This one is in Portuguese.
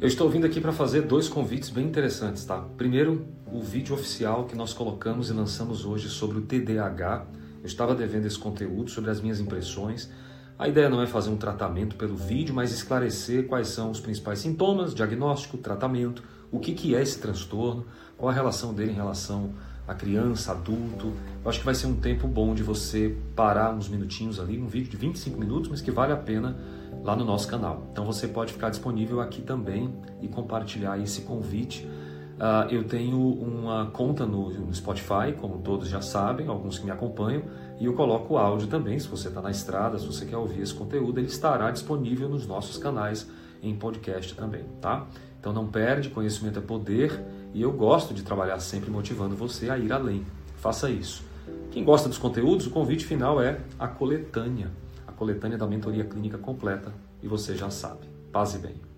Eu estou vindo aqui para fazer dois convites bem interessantes, tá? Primeiro, o vídeo oficial que nós colocamos e lançamos hoje sobre o TDAH. Eu estava devendo esse conteúdo sobre as minhas impressões. A ideia não é fazer um tratamento pelo vídeo, mas esclarecer quais são os principais sintomas, diagnóstico, tratamento, o que, que é esse transtorno, qual a relação dele em relação à criança, adulto. Eu acho que vai ser um tempo bom de você parar uns minutinhos ali, um vídeo de 25 minutos, mas que vale a pena lá no nosso canal. Então você pode ficar disponível aqui também e compartilhar esse convite. Uh, eu tenho uma conta no, no, Spotify, como todos já sabem, alguns que me acompanham, e eu coloco o áudio também. Se você está na estrada, se você quer ouvir esse conteúdo, ele estará disponível nos nossos canais em podcast também, tá? Então não perde, conhecimento é poder, e eu gosto de trabalhar sempre motivando você a ir além. Faça isso. Quem gosta dos conteúdos, o convite final é a coletânea coletânea da mentoria clínica completa e você já sabe. Paz e bem.